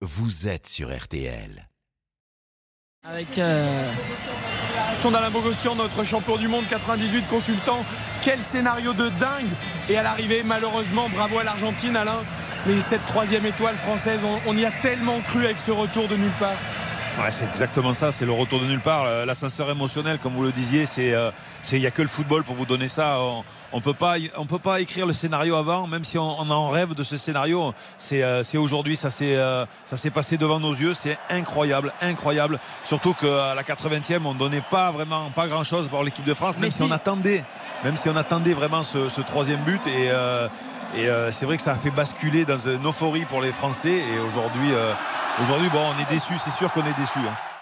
vous êtes sur RTL. Avec euh, Alain Bogossian, notre champion du monde 98 consultant. Quel scénario de dingue Et à l'arrivée, malheureusement, bravo à l'Argentine, Alain. Mais cette troisième étoile française, on, on y a tellement cru avec ce retour de nulle part. Ouais, c'est exactement ça, c'est le retour de nulle part. Euh, L'ascenseur émotionnel, comme vous le disiez, c'est euh, il n'y a que le football pour vous donner ça. On ne peut, pas, on peut pas écrire le scénario avant, même si on, on en rêve de ce scénario. C'est euh, aujourd'hui, ça s'est ça s'est passé devant nos yeux. C'est incroyable, incroyable. Surtout qu'à la 80e, on ne donnait pas vraiment pas grand-chose pour l'équipe de France, même si, on attendait, même si on attendait vraiment ce, ce troisième but. Et, et c'est vrai que ça a fait basculer dans une euphorie pour les Français. Et aujourd'hui, Aujourd'hui, bon, on est déçu, c'est sûr qu'on est déçu. Hein.